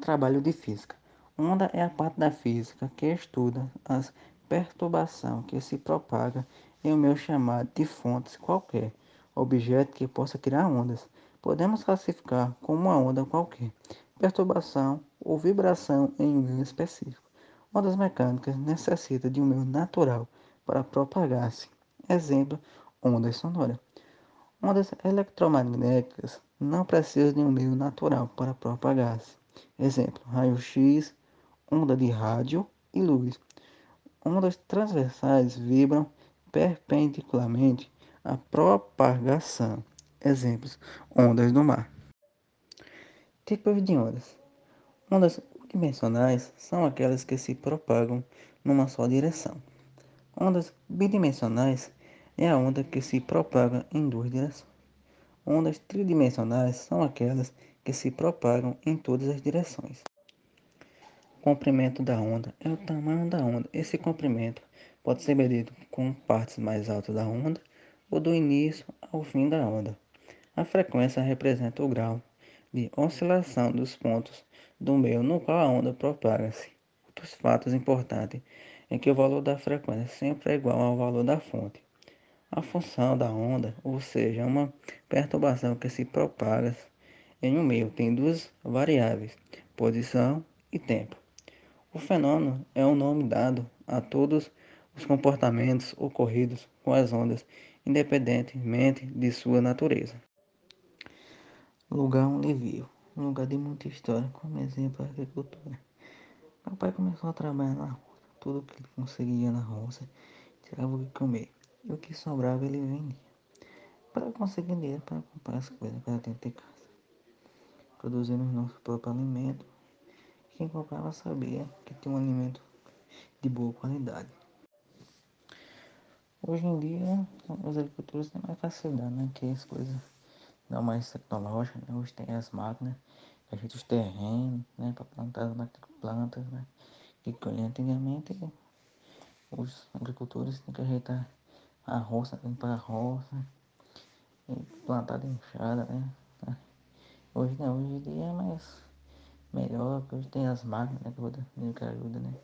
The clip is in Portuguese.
Trabalho de física. Onda é a parte da física que estuda as perturbação que se propaga em um meio chamado de fonte qualquer, objeto que possa criar ondas. Podemos classificar como uma onda qualquer, perturbação ou vibração em um meio específico. Ondas mecânicas necessitam de um meio natural para propagar-se. Exemplo, ondas sonoras. Ondas eletromagnéticas não precisam de um meio natural para propagar-se. Exemplo, raio-x, onda de rádio e luz. Ondas transversais vibram perpendicularmente à propagação. Exemplos, ondas do mar. Tipos de ondas. Ondas unidimensionais são aquelas que se propagam numa só direção. Ondas bidimensionais é a onda que se propaga em duas direções. Ondas tridimensionais são aquelas que se propagam em todas as direções. Comprimento da onda é o tamanho da onda. Esse comprimento pode ser medido com partes mais altas da onda ou do início ao fim da onda. A frequência representa o grau de oscilação dos pontos do meio no qual a onda propaga-se. Outros fatos importantes é que o valor da frequência sempre é igual ao valor da fonte. A função da onda, ou seja, uma perturbação que se propaga em um meio, tem duas variáveis, posição e tempo. O fenômeno é o nome dado a todos os comportamentos ocorridos com as ondas, independentemente de sua natureza. Lugar onde vivo, um lugar de muita história, como exemplo a agricultura. Meu pai começou a trabalhar na roça, tudo que ele conseguia na roça, tirava o que comer, e o que sobrava ele vendia, para conseguir dinheiro para comprar as coisas para dentro de casa. Produzindo nosso próprio alimento quem comprava sabia que tinha um alimento de boa qualidade. Hoje em dia, os agricultores têm mais facilidade, né? Que as coisas não mais tecnológicas, né? Hoje tem as máquinas que ajeitam os terrenos, né? Para plantar as plantas, né? Que antigamente os agricultores tinham que ajeitar a roça, limpar a roça, plantar de enxada, né? Hoje não, hoje em dia é mais melhor, porque hoje tem as máquinas né, que, que ajuda, né?